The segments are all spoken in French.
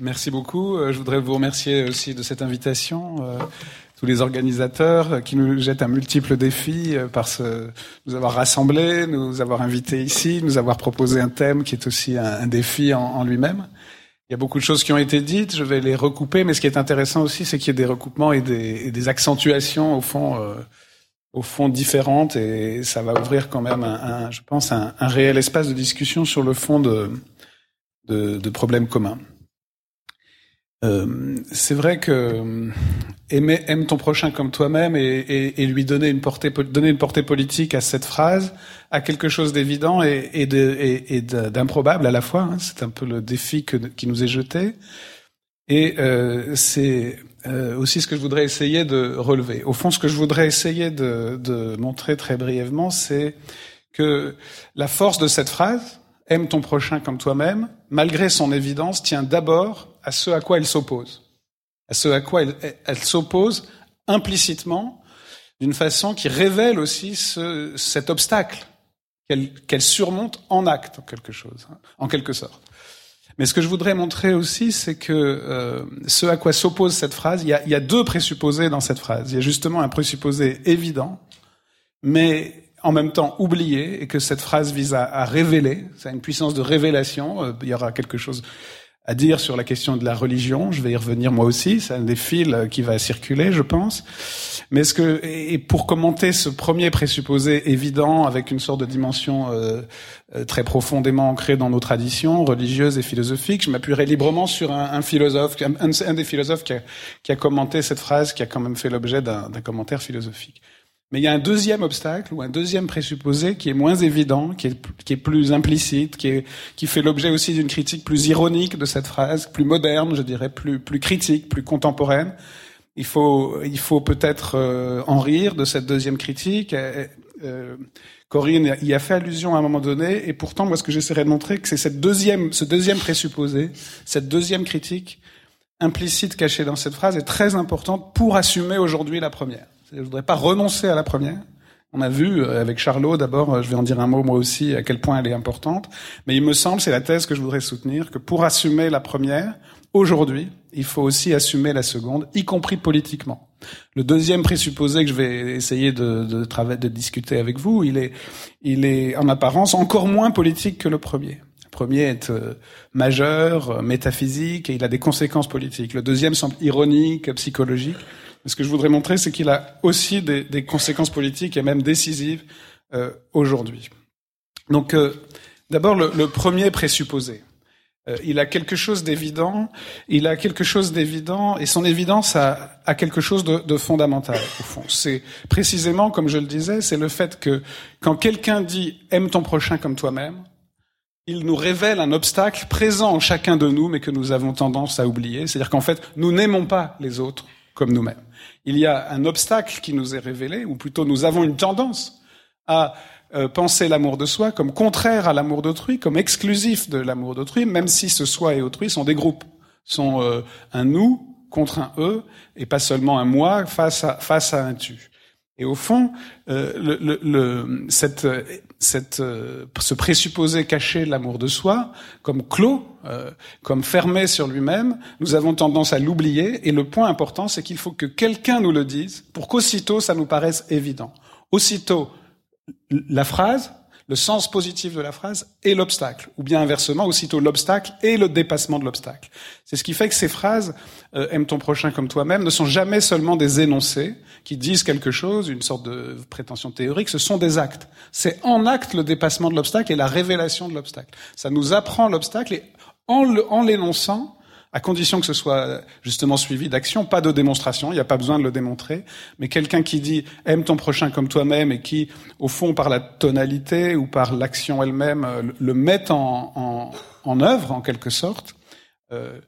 Merci beaucoup. Je voudrais vous remercier aussi de cette invitation tous les organisateurs qui nous jettent un multiple défi par ce, nous avoir rassemblés, nous avoir invités ici, nous avoir proposé un thème qui est aussi un, défi en, lui-même. Il y a beaucoup de choses qui ont été dites, je vais les recouper, mais ce qui est intéressant aussi, c'est qu'il y ait des recoupements et des, accentuations au fond, euh, au fond différentes, et ça va ouvrir quand même, un, un je pense, un, un, réel espace de discussion sur le fond de, de, de problèmes communs. Euh, c'est vrai que euh, aimer, aime ton prochain comme toi-même et, et, et, lui donner une portée, donner une portée politique à cette phrase, à quelque chose d'évident et, et d'improbable à la fois. Hein. C'est un peu le défi que, qui nous est jeté. Et euh, c'est euh, aussi ce que je voudrais essayer de relever. Au fond, ce que je voudrais essayer de, de montrer très brièvement, c'est que la force de cette phrase, aime ton prochain comme toi-même, malgré son évidence, tient d'abord à ce à quoi elle s'oppose, à ce à quoi elle, s'oppose implicitement d'une façon qui révèle aussi ce, cet obstacle qu'elle qu surmonte en acte, en quelque chose, hein, en quelque sorte. Mais ce que je voudrais montrer aussi, c'est que euh, ce à quoi s'oppose cette phrase, il y, a, deux présupposés dans cette phrase. Il y a justement un présupposé évident, mais en même temps oublié, et que cette phrase vise à, à révéler. Ça a une puissance de révélation. Euh, il y aura quelque chose à dire sur la question de la religion. Je vais y revenir moi aussi. C'est un des fils qui va circuler, je pense. Mais ce que et pour commenter ce premier présupposé évident avec une sorte de dimension euh, euh, très profondément ancrée dans nos traditions religieuses et philosophiques, je m'appuierai librement sur un, philosophe, un, des philosophes qui a commenté cette phrase, qui a quand même fait l'objet d'un commentaire philosophique. Mais il y a un deuxième obstacle ou un deuxième présupposé qui est moins évident, qui est, plus implicite, qui, fait l'objet aussi d'une critique plus ironique de cette phrase, plus moderne, je dirais, plus, critique, plus contemporaine. Il faut, peut-être euh, en rire de cette deuxième critique. Euh, Corinne y a fait allusion à un moment donné, et pourtant, moi, ce que j'essaierai de montrer, c'est cette deuxième, ce deuxième présupposé, cette deuxième critique implicite cachée dans cette phrase est très importante pour assumer aujourd'hui la première. Je ne voudrais pas renoncer à la première. On a vu euh, avec Charlot, d'abord, euh, je vais en dire un mot moi aussi, à quel point elle est importante. Mais il me semble, c'est la thèse que je voudrais soutenir, que pour assumer la première, aujourd'hui, il faut aussi assumer la seconde, y compris politiquement. Le deuxième présupposé que je vais essayer de, de, de discuter avec vous, il est, il est en apparence encore moins politique que le premier. Le premier est euh, majeur, métaphysique, et il a des conséquences politiques. Le deuxième semble ironique, psychologique ce que je voudrais montrer, c'est qu'il a aussi des, conséquences politiques et même décisives euh, aujourd'hui. Donc, euh, d'abord, le, premier présupposé. Euh, il a quelque chose d'évident, il a quelque chose d'évident, et son évidence a, a quelque chose de, de, fondamental, au fond. C'est précisément, comme je le disais, c'est le fait que quand quelqu'un dit « aime ton prochain comme toi-même », il nous révèle un obstacle présent en chacun de nous, mais que nous avons tendance à oublier. C'est-à-dire qu'en fait, nous n'aimons pas les autres comme nous-mêmes il y a un obstacle qui nous est révélé, ou plutôt nous avons une tendance à euh, penser l'amour de soi comme contraire à l'amour d'autrui, comme exclusif de l'amour d'autrui, même si ce soi et autrui sont des groupes, sont euh, un nous contre un eux, et pas seulement un moi face à, face à un tu. Et au fond, euh, le, le, le, cette, cette, euh, ce présupposé caché de l'amour de soi, comme clos, euh, comme fermé sur lui-même, nous avons tendance à l'oublier. Et le point important, c'est qu'il faut que quelqu'un nous le dise pour qu'aussitôt ça nous paraisse évident. Aussitôt, la phrase, le sens positif de la phrase et l'obstacle, ou bien inversement, aussitôt l'obstacle et le dépassement de l'obstacle. C'est ce qui fait que ces phrases euh, aime ton prochain comme toi-même ne sont jamais seulement des énoncés qui disent quelque chose, une sorte de prétention théorique, ce sont des actes. C'est en acte le dépassement de l'obstacle et la révélation de l'obstacle. Ça nous apprend l'obstacle et en l'énonçant, à condition que ce soit justement suivi d'action, pas de démonstration, il n'y a pas besoin de le démontrer, mais quelqu'un qui dit aime ton prochain comme toi-même et qui, au fond, par la tonalité ou par l'action elle-même, euh, le met en, en, en, œuvre, en quelque sorte, euh,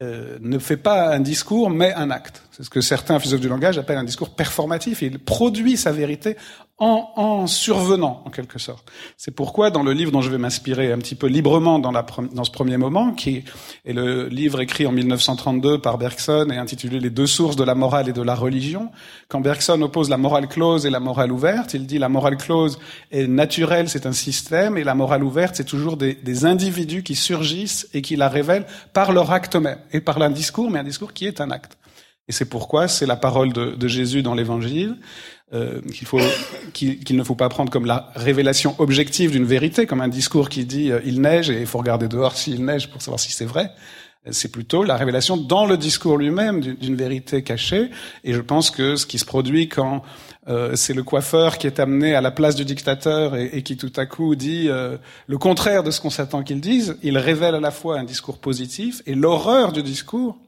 euh, ne fait pas un discours, mais un acte. C'est ce que certains philosophes du langage appellent un discours performatif. Il produit sa vérité en, en survenant, en quelque sorte. C'est pourquoi, dans le livre dont je vais m'inspirer un petit peu librement dans, la, dans ce premier moment, qui est le livre écrit en 1932 par Bergson et intitulé Les deux sources de la morale et de la religion, quand Bergson oppose la morale close et la morale ouverte, il dit la morale close est naturelle, c'est un système, et la morale ouverte, c'est toujours des, des individus qui surgissent et qui la révèlent par leur acte même, et par un discours, mais un discours qui est un acte. Et c'est pourquoi c'est la parole de, de Jésus dans l'Évangile euh, qu'il faut qu'il ne faut pas prendre comme la révélation objective d'une vérité, comme un discours qui dit euh, il neige et il faut regarder dehors s'il neige pour savoir si c'est vrai. C'est plutôt la révélation dans le discours lui-même d'une vérité cachée. Et je pense que ce qui se produit quand euh, c'est le coiffeur qui est amené à la place du dictateur et, et qui tout à coup dit euh, le contraire de ce qu'on s'attend qu'il dise, il révèle à la fois un discours positif et l'horreur du discours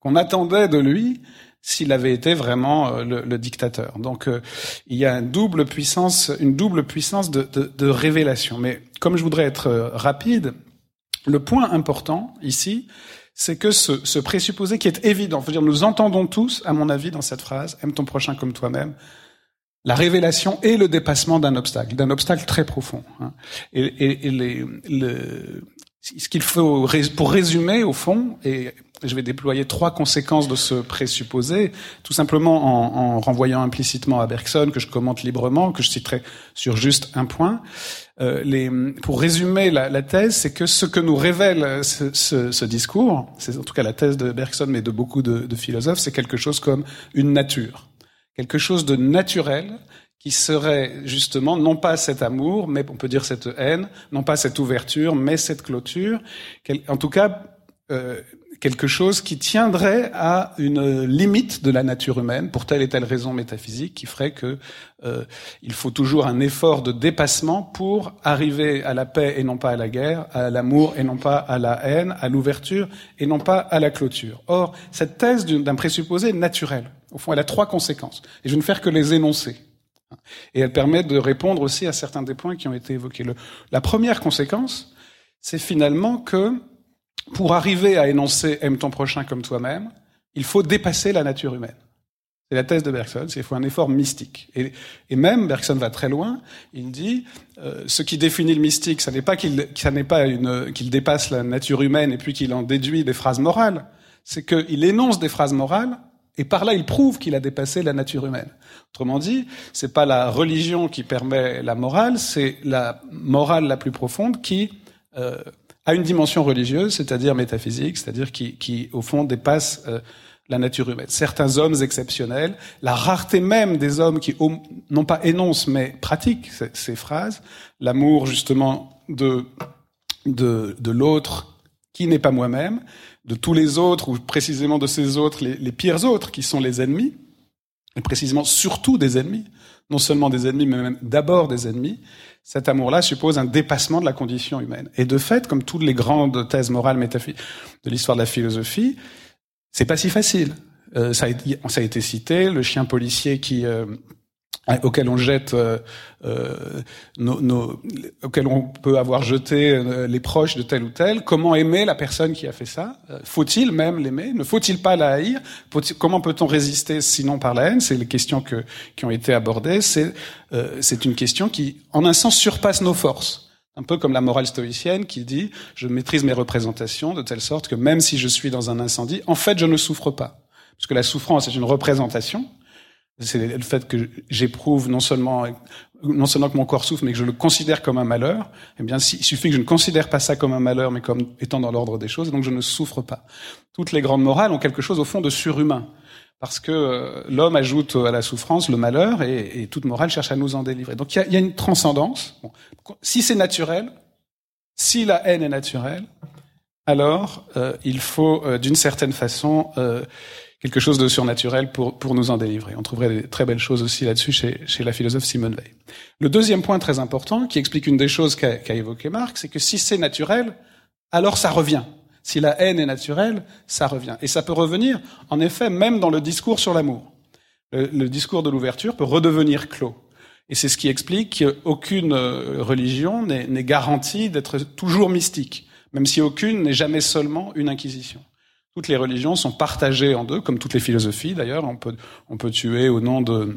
qu'on attendait de lui s'il avait été vraiment euh, le, le dictateur. Donc euh, il y a une double puissance, une double puissance de, de, de révélation. Mais comme je voudrais être euh, rapide, le point important ici, c'est que ce, ce, présupposé qui est évident, dire, nous entendons tous, à mon avis, dans cette phrase, aime ton prochain comme toi-même, la révélation et le dépassement d'un obstacle, d'un obstacle très profond. Hein. Et, et, et les, le, ce qu'il faut, pour résumer, au fond, et je vais déployer trois conséquences de ce présupposé, tout simplement en, en, renvoyant implicitement à Bergson, que je commente librement, que je citerai sur juste un point. Euh, les, pour résumer la, la thèse, c'est que ce que nous révèle ce, ce, ce discours, c'est en tout cas la thèse de Bergson, mais de beaucoup de, de philosophes, c'est quelque chose comme une nature, quelque chose de naturel qui serait justement non pas cet amour, mais on peut dire cette haine, non pas cette ouverture, mais cette clôture, en tout cas euh, quelque chose qui tiendrait à une limite de la nature humaine pour telle et telle raison métaphysique qui ferait que euh, il faut toujours un effort de dépassement pour arriver à la paix et non pas à la guerre, à l'amour et non pas à la haine, à l'ouverture et non pas à la clôture. Or, cette thèse d'un présupposé naturel, au fond, elle a trois conséquences et je vais ne faire que les énoncer. Et elle permet de répondre aussi à certains des points qui ont été évoqués. La première conséquence, c'est finalement que pour arriver à énoncer aime ton prochain comme toi-même, il faut dépasser la nature humaine. C'est la thèse de Bergson, c'est qu'il faut un effort mystique. Et, même Bergson va très loin. Il dit euh, ce qui définit le mystique, ça n'est pas qu'il dépasse la nature humaine et puis qu'il en déduit des phrases morales. C'est qu'il énonce des phrases morales et par là il prouve qu'il a dépassé la nature humaine. Autrement dit, c'est pas la religion qui permet la morale, c'est la morale la plus profonde qui euh, a une dimension religieuse, c'est-à-dire métaphysique, c'est-à-dire qui, qui, au fond, dépasse euh, la nature humaine. Certains hommes exceptionnels, la rareté même des hommes qui, non pas énoncent, mais pratiquent ces, phrases, l'amour justement de, de, de l'autre qui n'est pas moi-même, de tous les autres, ou précisément de ces autres, les pires autres, qui sont les ennemis, et précisément surtout des ennemis, non seulement des ennemis, mais même d'abord des ennemis, cet amour-là suppose un dépassement de la condition humaine. Et de fait, comme toutes les grandes thèses morales métaphysiques de l'histoire de la philosophie, c'est pas si facile. Euh, ça, a, ça, a, été cité, le chien policier qui euh, auquel on jette, euh, euh, nos, nos, auquel on peut avoir jeté euh, les proches de tel ou tel. Comment aimer la personne qui a fait ça? Euh, Faut-il même l'aimer? Ne faut-il pas la haïr? Comment peut-on résister sinon par la haine? C'est les questions que, qui ont été abordées. C'est euh, c'est une question qui, en un sens, surpasse nos forces. Un peu comme la morale stoïcienne qui dit je maîtrise mes représentations de telle sorte que même si je suis dans un incendie, en fait, je ne souffre pas. Parce que la souffrance est une représentation c'est le fait que j'éprouve non seulement non seulement que mon corps souffre, mais que je le considère comme un malheur. Eh bien, il suffit que je ne considère pas ça comme un malheur, mais comme étant dans l'ordre des choses, donc je ne souffre pas. Toutes les grandes morales ont quelque chose au fond de surhumain, parce que euh, l'homme ajoute à la souffrance le malheur, et, et, toute morale cherche à nous en délivrer. Donc il y a, une transcendance. Si c'est naturel, si la haine est naturelle, alors euh, il faut euh, d'une certaine façon euh, quelque chose de surnaturel pour, pour nous en délivrer. On trouverait des très belles choses aussi là-dessus chez, chez la philosophe Simone Veil. Le deuxième point très important, qui explique une des choses qu'a qu évoqué Marc, c'est que si c'est naturel, alors ça revient. Si la haine est naturelle, ça revient. Et ça peut revenir, en effet, même dans le discours sur l'amour. Le, le, discours de l'ouverture peut redevenir clos. Et c'est ce qui explique qu'aucune euh, religion n'est garantie d'être toujours mystique, même si aucune n'est jamais seulement une inquisition. Toutes les religions sont partagées en deux, comme toutes les philosophies d'ailleurs. On peut, on peut tuer au nom de,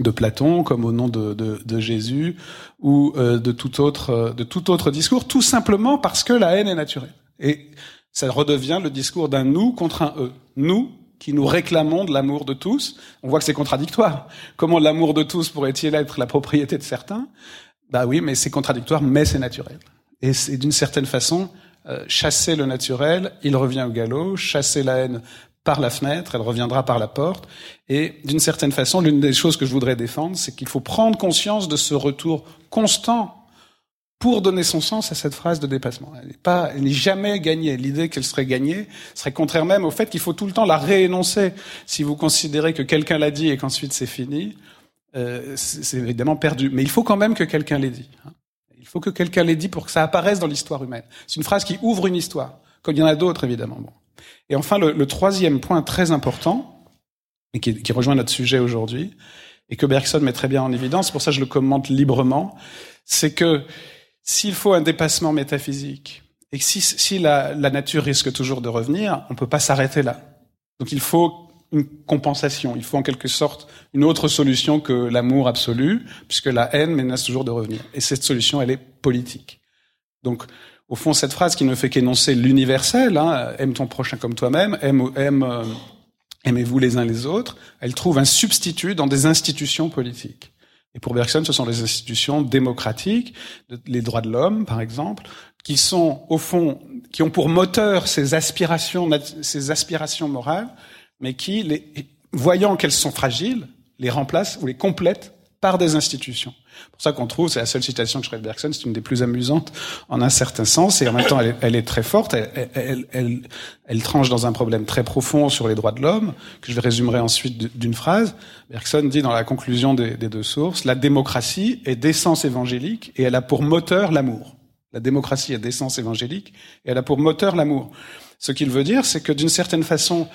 de Platon, comme au nom de, de, de Jésus, ou euh, de tout autre, euh, de tout autre discours, tout simplement parce que la haine est naturelle. Et ça redevient le discours d'un nous contre un eux. Nous qui nous réclamons de l'amour de tous. On voit que c'est contradictoire. Comment l'amour de tous pourrait-il être la propriété de certains? Bah oui, mais c'est contradictoire, mais c'est naturel. Et d'une certaine façon euh, chasser le naturel, il revient au galop. Chasser la haine par la fenêtre, elle reviendra par la porte. Et d'une certaine façon, l'une des choses que je voudrais défendre, c'est qu'il faut prendre conscience de ce retour constant pour donner son sens à cette phrase de dépassement. Elle n'est pas, elle n'est jamais gagnée. L'idée qu'elle serait gagnée serait contraire même au fait qu'il faut tout le temps la réénoncer. Si vous considérez que quelqu'un l'a dit et qu'ensuite c'est fini, euh, c'est évidemment perdu. Mais il faut quand même que quelqu'un l'ait dit. Faut que quelqu'un l'ait dit pour que ça apparaisse dans l'histoire humaine. C'est une phrase qui ouvre une histoire, comme il y en a d'autres évidemment. Et enfin, le, troisième point très important, et qui, rejoint notre sujet aujourd'hui, et que Bergson met très bien en évidence, pour ça je le commente librement, c'est que s'il faut un dépassement métaphysique et si, la, nature risque toujours de revenir, on ne peut pas s'arrêter là. Donc il faut une compensation, il faut en quelque sorte une autre solution que l'amour absolu, puisque la haine menace toujours de revenir. Et cette solution, elle est politique. Donc, au fond, cette phrase qui ne fait qu'énoncer l'universel, hein, aime ton prochain comme toi-même, aime, aime, euh, aimez-vous les uns les autres, elle trouve un substitut dans des institutions politiques. Et pour Bergson, ce sont les institutions démocratiques, les droits de l'homme, par exemple, qui sont, au fond, qui ont pour moteur ces aspirations, ces aspirations morales, mais qui, les, voyant qu'elles sont fragiles, les remplacent ou les complètent par des institutions. C'est pour ça qu'on trouve, c'est la seule citation que de Bergson, c'est une des plus amusantes en un certain sens, et en même temps elle est, elle est très forte, elle, elle, elle, elle, tranche dans un problème très profond sur les droits de l'homme, que je résumerai ensuite d'une phrase. Bergson dit dans la conclusion des, des deux sources, la démocratie est d'essence évangélique et elle a pour moteur l'amour. La démocratie est d'essence évangélique et elle a pour moteur l'amour. Ce qu'il veut dire, c'est que d'une certaine façon,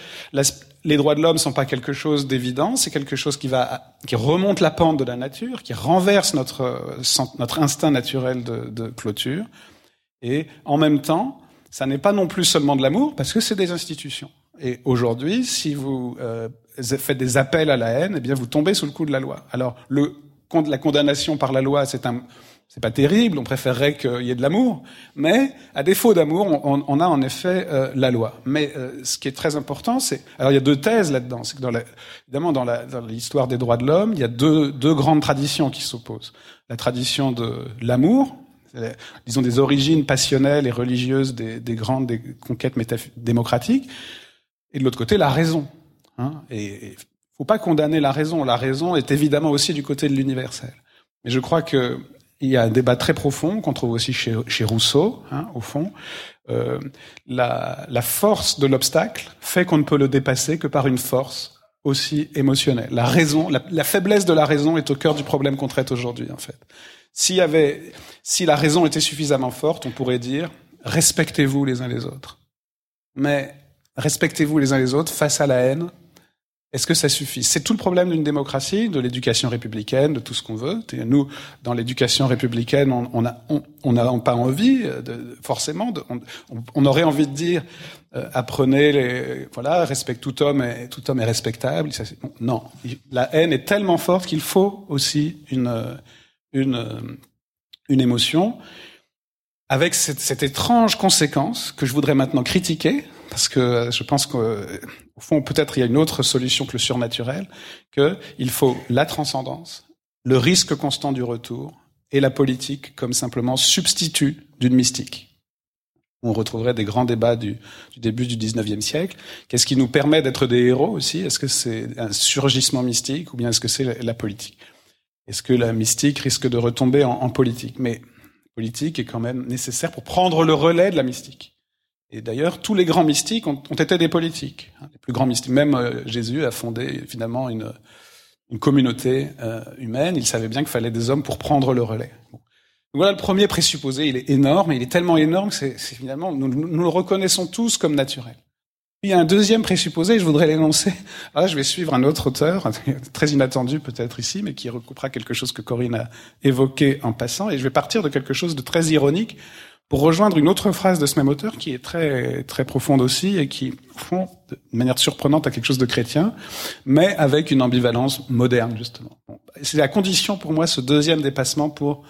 les droits de l'homme sont pas quelque chose d'évident, c'est quelque chose qui va, qui remonte la pente de la nature, qui renverse notre, notre instinct naturel de, de clôture. Et en même temps, ça n'est pas non plus seulement de l'amour, parce que c'est des institutions. Et aujourd'hui, si vous euh, faites des appels à la haine, eh bien, vous tombez sous le coup de la loi. Alors, le, la condamnation par la loi, c'est un, c'est pas terrible, on préférerait qu'il y ait de l'amour, mais à défaut d'amour, on, a en effet euh, la loi. Mais euh, ce qui est très important, c'est alors il y a deux thèses là-dedans. C'est que dans évidemment dans l'histoire des droits de l'homme, il y a deux, grandes traditions qui s'opposent. La tradition de l'amour, disons des origines passionnelles et religieuses des, des grandes des conquêtes démocratiques, et de l'autre côté la raison. Hein, et, et faut pas condamner la raison. La raison est évidemment aussi du côté de l'universel. Mais je crois que il y a un débat très profond qu'on trouve aussi chez, Rousseau, hein, au fond. Euh, la, la, force de l'obstacle fait qu'on ne peut le dépasser que par une force aussi émotionnelle. La raison, la, la, faiblesse de la raison est au cœur du problème qu'on traite aujourd'hui, en fait. S'il y avait, si la raison était suffisamment forte, on pourrait dire respectez-vous les uns les autres. Mais respectez-vous les uns les autres face à la haine, est-ce que ça suffit? C'est tout le problème d'une démocratie, de l'éducation républicaine, de tout ce qu'on veut. Nous, dans l'éducation républicaine, on n'a on, on pas envie, forcément. On, aurait envie de dire euh, apprenez les, voilà, respecte tout homme et tout homme est respectable. Non, la haine est tellement forte qu'il faut aussi une une une émotion avec cette étrange conséquence que je voudrais maintenant critiquer parce que je pense qu'au fond, peut-être il y a une autre solution que le surnaturel, qu'il faut la transcendance, le risque constant du retour et la politique comme simplement substitut d'une mystique. On retrouverait des grands débats du, du début du 19e siècle. Qu'est-ce qui nous permet d'être des héros aussi? Est-ce que c'est un surgissement mystique ou bien est-ce que c'est la, politique? Est-ce que la mystique risque de retomber en, en politique? Mais politique est quand même nécessaire pour prendre le relais de la mystique. Et d'ailleurs, tous les grands mystiques ont, ont, été des politiques. Les plus grands mystiques, même euh, Jésus a fondé finalement une, une communauté euh, humaine. Il savait bien qu'il fallait des hommes pour prendre le relais. Bon. Voilà le premier présupposé. Il est énorme, il est tellement énorme que c'est finalement nous, nous, le reconnaissons tous comme naturel. Puis il y a un deuxième présupposé, je voudrais l'énoncer. Là, je vais suivre un autre auteur, très inattendu peut-être ici, mais qui recoupera quelque chose que Corinne a évoqué en passant, et je vais partir de quelque chose de très ironique pour rejoindre une autre phrase de ce même auteur qui est très très profonde aussi et qui fond, de manière surprenante, à quelque chose de chrétien, mais avec une ambivalence moderne, justement. c'est la condition pour moi, ce deuxième dépassement, pour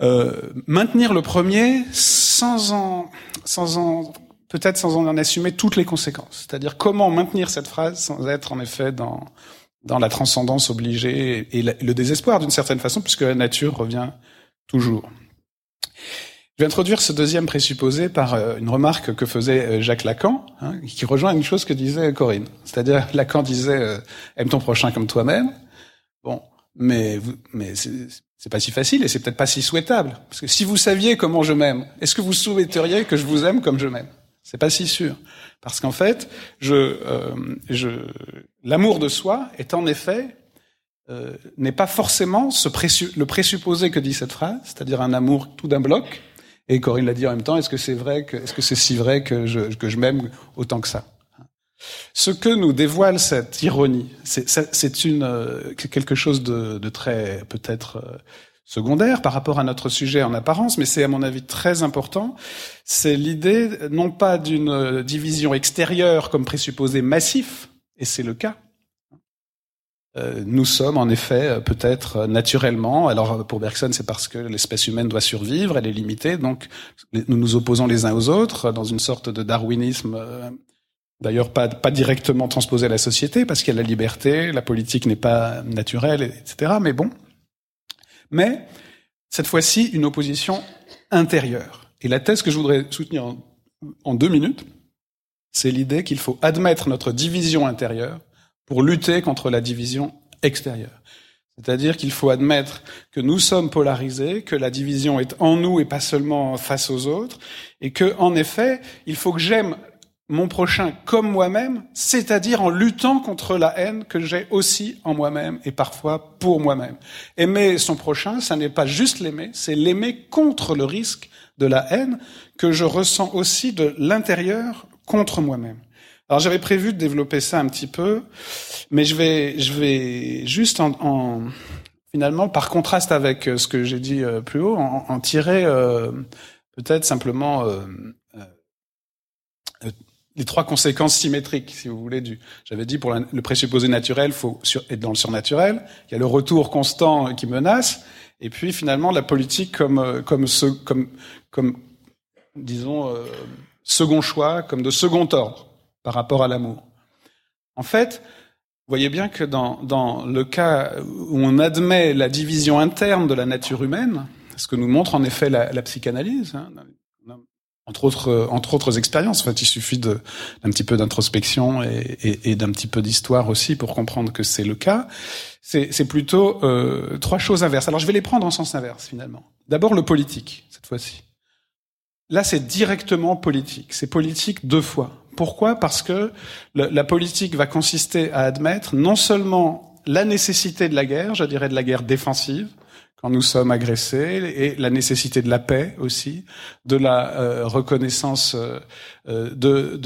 euh, maintenir le premier sans en, sans en peut-être sans en assumer toutes les conséquences. C'est-à-dire comment maintenir cette phrase sans être en effet dans dans la transcendance obligée et, le désespoir d'une certaine façon, puisque la nature revient toujours. Je vais introduire ce deuxième présupposé par euh, une remarque que faisait euh, Jacques Lacan, hein, qui rejoint une chose que disait Corinne. C'est-à-dire, Lacan disait euh, aime ton prochain comme toi-même. Bon, mais mais c'est pas si facile et c'est peut-être pas si souhaitable. Parce que si vous saviez comment je m'aime, est-ce que vous souhaiteriez que je vous aime comme je m'aime? C'est pas si sûr. Parce qu'en fait, je, je, l'amour de soi est en effet euh, n'est pas forcément ce le présupposé que dit cette phrase, c'est-à-dire un amour tout d'un bloc. Et Corinne l'a dit en même temps, est-ce que c'est vrai que, est-ce que c'est si vrai que je, que je m'aime autant que ça? Ce que nous dévoile cette ironie, c'est une euh, quelque chose de, de très peut-être euh, secondaire par rapport à notre sujet en apparence, mais c'est à mon avis très important. C'est l'idée non pas d'une division extérieure comme présupposé massif, et c'est le cas, euh, nous sommes en effet euh, peut-être euh, naturellement, alors pour Bergson c'est parce que l'espèce humaine doit survivre, elle est limitée, donc nous nous opposons les uns aux autres dans une sorte de darwinisme, d'ailleurs pas, pas directement transposé à la société parce qu'il y a la liberté, la politique n'est pas naturelle, etc. Mais bon, mais cette fois-ci une opposition intérieure. Et la thèse que je voudrais soutenir en, en deux minutes, c'est l'idée qu'il faut admettre notre division intérieure pour lutter contre la division extérieure. C'est-à-dire qu'il faut admettre que nous sommes polarisés, que la division est en nous et pas seulement face aux autres, et que, en effet, il faut que j'aime mon prochain comme moi-même, c'est-à-dire en luttant contre la haine que j'ai aussi en moi-même et parfois pour moi-même. Aimer son prochain, ça n'est pas juste l'aimer, c'est l'aimer contre le risque de la haine que je ressens aussi de l'intérieur contre moi-même. Alors j'avais prévu de développer ça un petit peu, mais je vais, je vais juste en, en finalement, par contraste avec euh, ce que j'ai dit euh, plus haut, en, en tirer euh, peut-être simplement euh, euh, les trois conséquences symétriques, si vous voulez. Du, j'avais dit pour le présupposé naturel, faut être dans le surnaturel. Il y a le retour constant qui menace, et puis finalement la politique comme comme ce, comme comme disons second choix, comme de second ordre par rapport à l'amour. En fait, vous voyez bien que dans, le cas où on admet la division interne de la nature humaine, ce que nous montre en effet la, psychanalyse, hein, entre autres, expériences. En fait, il suffit d'un petit peu d'introspection et d'un petit peu d'histoire aussi pour comprendre que c'est le cas. C'est plutôt euh, trois choses inverses. Alors, je vais les prendre en sens inverse finalement. D'abord, le politique cette fois-ci. Là, c'est directement politique. C'est politique deux fois. Pourquoi Parce que la politique va consister à admettre non seulement la nécessité de la guerre, je dirais de la guerre défensive, quand nous sommes agressés, et la nécessité de la paix aussi, de la euh, reconnaissance euh, euh,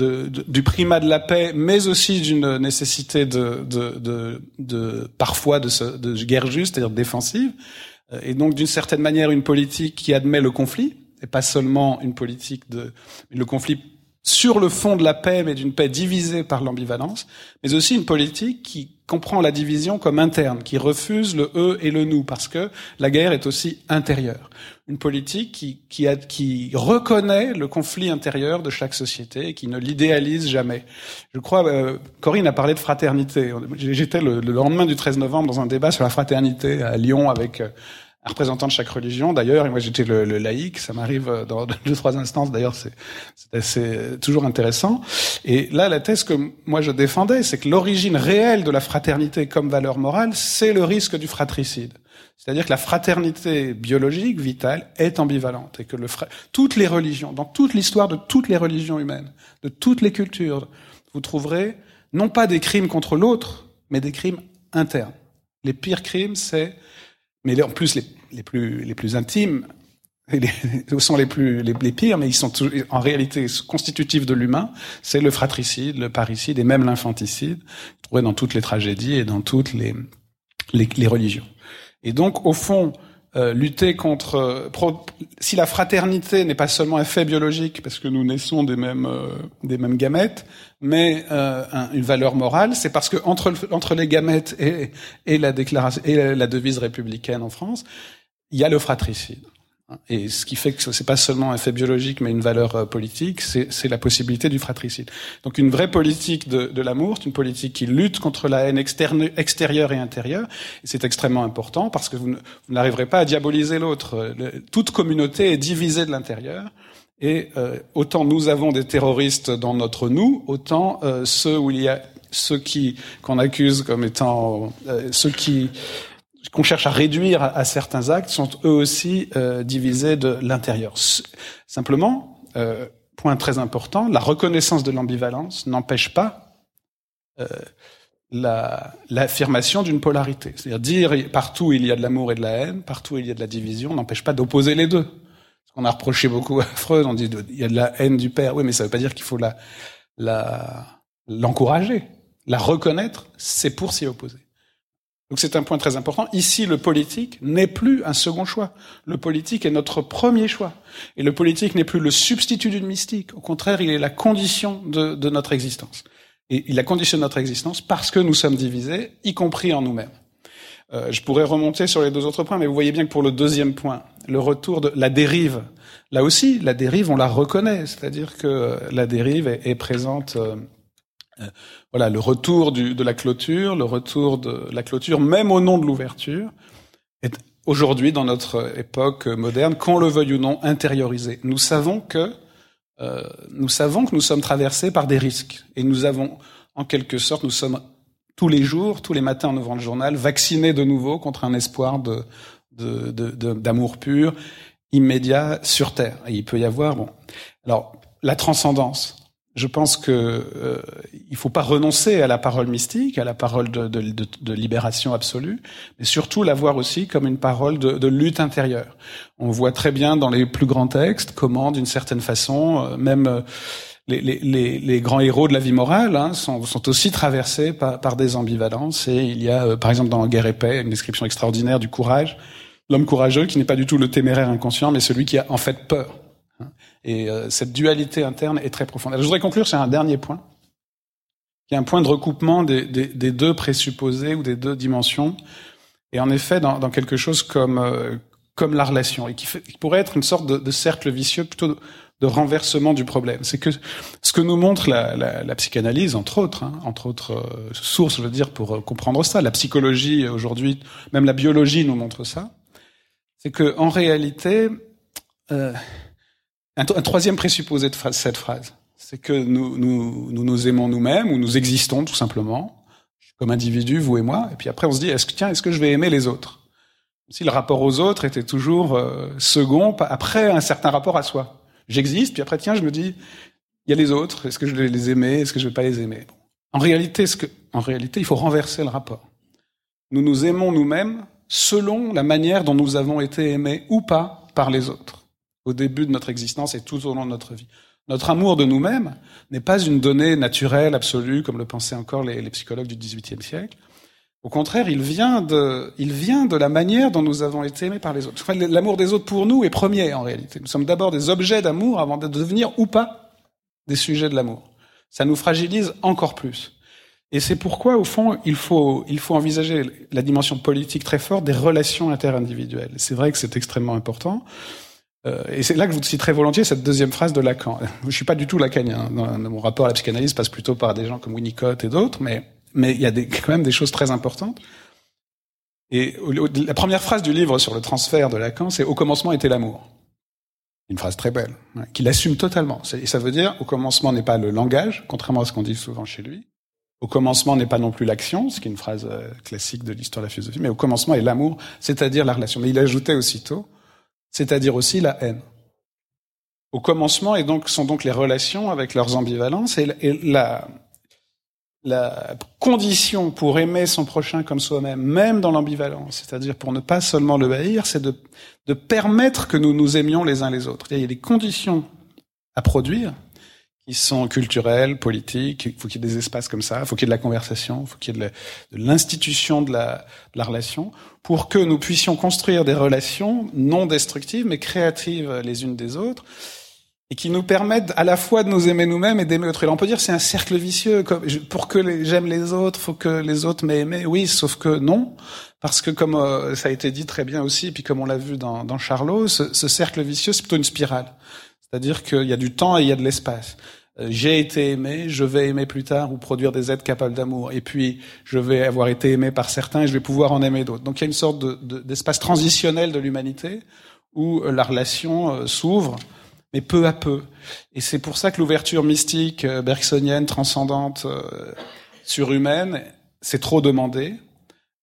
du primat de la paix, mais aussi d'une nécessité de, de, parfois de, de guerre juste, c'est-à-dire défensive, et donc d'une certaine manière une politique qui admet le conflit, et pas seulement une politique de le conflit sur le fond de la paix, mais d'une paix divisée par l'ambivalence, mais aussi une politique qui comprend la division comme interne, qui refuse le eux et le nous, parce que la guerre est aussi intérieure. Une politique qui, qui, a, qui reconnaît le conflit intérieur de chaque société et qui ne l'idéalise jamais. Je crois, euh, Corinne a parlé de fraternité. J'étais le, le, lendemain du 13 novembre dans un débat sur la fraternité à Lyon avec euh, représentant de chaque religion. D'ailleurs, et moi j'étais le, le, laïc, ça m'arrive dans deux trois instances. D'ailleurs, c'est c'est toujours intéressant. Et là, la thèse que moi je défendais, c'est que l'origine réelle de la fraternité comme valeur morale, c'est le risque du fratricide. C'est-à-dire que la fraternité biologique, vitale, est ambivalente et que le toutes les religions, dans toute l'histoire de toutes les religions humaines, de toutes les cultures, vous trouverez non pas des crimes contre l'autre, mais des crimes internes. Les pires crimes, c'est mais en plus les, les, plus les plus intimes les, sont les plus les, pires, mais ils sont en réalité constitutifs de l'humain. C'est le fratricide, le parricide et même l'infanticide, trouvé dans toutes les tragédies et dans toutes les, les, religions. Et donc, au fond, euh, lutter contre si la fraternité n'est pas seulement un fait biologique parce que nous naissons des mêmes des mêmes gamètes, mais une valeur morale, c'est parce que entre entre les gamètes et, et la déclaration et la devise républicaine en France, il y a le fratricide. Et ce qui fait que c'est pas seulement un fait biologique, mais une valeur euh, politique, c'est la possibilité du fratricide. Donc une vraie politique de, de l'amour, c'est une politique qui lutte contre la haine externe, extérieure et intérieure. C'est extrêmement important parce que vous n'arriverez pas à diaboliser l'autre. Toute communauté est divisée de l'intérieur. Et euh, autant nous avons des terroristes dans notre nous, autant euh, ceux qui qu'on accuse comme étant ceux qui qu'on cherche à réduire à, certains actes sont eux aussi euh, divisés de l'intérieur. Simplement, euh, point très important, la reconnaissance de l'ambivalence n'empêche pas euh, l'affirmation d'une polarité. C'est-à-dire dire partout il y a de l'amour et de la haine, partout il y a de la division, n'empêche pas d'opposer les deux. Qu'on a reproché beaucoup à Freud, on dit il y a de la haine du père. Oui, mais ça ne veut pas dire qu'il faut la l'encourager. La, la reconnaître, c'est pour s'y opposer. Donc c'est un point très important. Ici, le politique n'est plus un second choix. Le politique est notre premier choix. Et le politique n'est plus le substitut d'une mystique. Au contraire, il est la condition de, de notre existence. Et il a conditionné notre existence parce que nous sommes divisés, y compris en nous-mêmes. Euh, je pourrais remonter sur les deux autres points, mais vous voyez bien que pour le deuxième point, le retour de la dérive, là aussi, la dérive, on la reconnaît, c'est-à-dire que la dérive est, présente euh, euh, voilà, le retour de la clôture, le retour de la clôture, même au nom de l'ouverture, est aujourd'hui, dans notre époque moderne, qu'on le veuille ou non, intériorisé. Nous savons que euh, nous savons que nous sommes traversés par des risques, et nous avons, en quelque sorte, nous sommes tous les jours, tous les matins en ouvrant le journal, vaccinés de nouveau contre un espoir de d'amour de, pur, immédiat sur Terre. Il peut y avoir, bon, alors la transcendance je pense que euh, il faut pas renoncer à la parole mystique, à la parole de, de, de, de libération absolue, mais surtout la voir aussi comme une parole de, lutte intérieure. On voit très bien dans les plus grands textes comment, d'une certaine façon, euh, même euh, les, les, les, grands héros de la vie morale hein, sont, sont, aussi traversés par, par, des ambivalences. Et il y a, euh, par exemple, dans Guerre et paix, une description extraordinaire du courage. L'homme courageux qui n'est pas du tout le téméraire inconscient, mais celui qui a en fait peur. Et euh, cette dualité interne est très profonde. je voudrais conclure sur un dernier point, qui est un point de recoupement des, deux présupposés ou des deux dimensions, et en effet dans, quelque chose comme euh, comme la relation, et qui, pourrait être une sorte de, cercle vicieux, plutôt de, renversement du problème. C'est que ce que nous montre la, psychanalyse, entre autres, hein, entre autres euh, sources, je veux dire, pour comprendre ça, la psychologie aujourd'hui, même la biologie nous montre ça, c'est que en réalité, euh, un, troisième présupposé de cette phrase, c'est que nous, nous, nous aimons nous-mêmes ou nous existons tout simplement comme individus, vous et moi. Et puis après, on se dit, est-ce que tiens, est-ce que je vais aimer les autres? Si le rapport aux autres était toujours euh, second, après un certain rapport à soi. J'existe, puis après, tiens, je me dis, il y a les autres. Est-ce que je vais les aimer Est-ce que je vais pas les aimer? En réalité, que, en réalité, il faut renverser le rapport. Nous nous aimons nous-mêmes selon la manière dont nous avons été aimés ou pas par les autres au début de notre existence et tout au long de notre vie. Notre amour de nous-mêmes n'est pas une donnée naturelle, absolue, comme le pensaient encore les, psychologues du XVIIIe siècle. Au contraire, il vient, de, il vient de la manière dont nous avons été aimés par les autres. L'amour des autres pour nous est premier en réalité. Nous sommes d'abord des objets d'amour avant de devenir ou pas des sujets de l'amour. Ça nous fragilise encore plus. Et c'est pourquoi, au fond, il faut, il faut envisager la dimension politique très forte des relations interindividuelles. C'est vrai que c'est extrêmement important. Euh, et c'est là que je vous citerai volontiers cette deuxième phrase de Lacan. Je suis pas du tout lacanien. Dans, mon rapport à la psychanalyse passe plutôt par des gens comme Winnicott et d'autres, mais mais il y a des, quand même des choses très importantes. Et la première phrase du livre sur le transfert de Lacan, c'est au commencement était l'amour. Une phrase très belle, hein, qu'il assume totalement. Et ça veut dire au commencement n'est pas le langage, contrairement à ce qu'on dit souvent chez lui. Au commencement n'est pas non plus l'action, ce qui est une phrase euh, classique de l'histoire de la philosophie, mais au commencement est l'amour, c'est-à-dire la relation. Mais il ajoutait aussitôt c'est-à-dire aussi la haine. Au commencement et donc, sont donc les relations avec leurs ambivalences et, la, condition pour aimer son prochain comme soi-même, même dans l'ambivalence, c'est-à-dire pour ne pas seulement le haïr, c'est de permettre que nous nous aimions les uns les autres. Il y a des conditions à produire qui sont culturels, politiques. Il faut qu'il y ait des espaces comme ça. Il faut qu'il y ait de la conversation. Il faut qu'il y ait de l'institution de la, relation pour que nous puissions construire des relations non destructives mais créatives les unes des autres et qui nous permettent à la fois de nous aimer nous-mêmes et d'aimer autrui. On peut dire c'est un cercle vicieux. Pour que j'aime les autres, faut que les autres m'aient aimé. Oui, sauf que non, parce que comme euh, ça a été dit très bien aussi, puis comme on l'a vu dans, Charlot, ce cercle vicieux c'est plutôt une spirale. C'est-à-dire qu'il y a du temps et il y a de l'espace. Euh, j'ai été aimé, je vais aimer plus tard ou produire des êtres capables d'amour. Et puis, je vais avoir été aimé par certains et je vais pouvoir en aimer d'autres. Donc, il y a une sorte d'espace de, transitionnel de l'humanité où euh, la relation euh, s'ouvre, mais peu à peu. Et c'est pour ça que l'ouverture mystique, bergsonienne, transcendante, surhumaine, c'est trop demandé.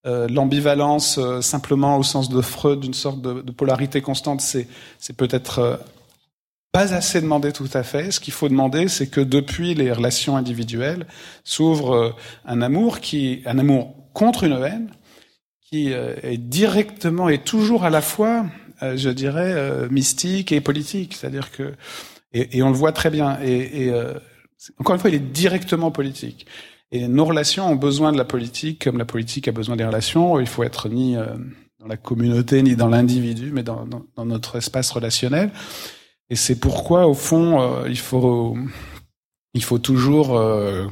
L'ambivalence, simplement au sens de Freud, d'une sorte de polarité constante, c'est peut-être pas assez demandé tout à fait. Ce qu'il faut demander, c'est que depuis les relations individuelles s'ouvre euh, un amour qui, un amour contre une haine, qui euh, est directement et toujours à la fois, euh, je dirais, mystique et politique. C'est-à-dire que, et, on le voit très bien. Et, encore une fois, il est directement politique. Et nos relations ont besoin de la politique, comme la politique a besoin des relations. Il faut être ni dans la communauté ni dans l'individu, mais dans notre espace relationnel. Et c'est pourquoi, au fond, euh, il faut il faut toujours, euh,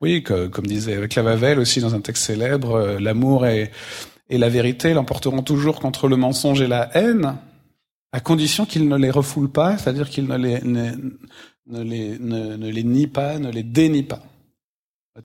oui, comme disait Clavavel aussi dans un texte célèbre, euh, l'amour et, la vérité l'emporteront toujours contre le mensonge et la haine, à condition qu'ils ne les refoulent pas, c'est-à-dire qu'ils ne les ne, les ne, les nient pas, ne les dénient pas.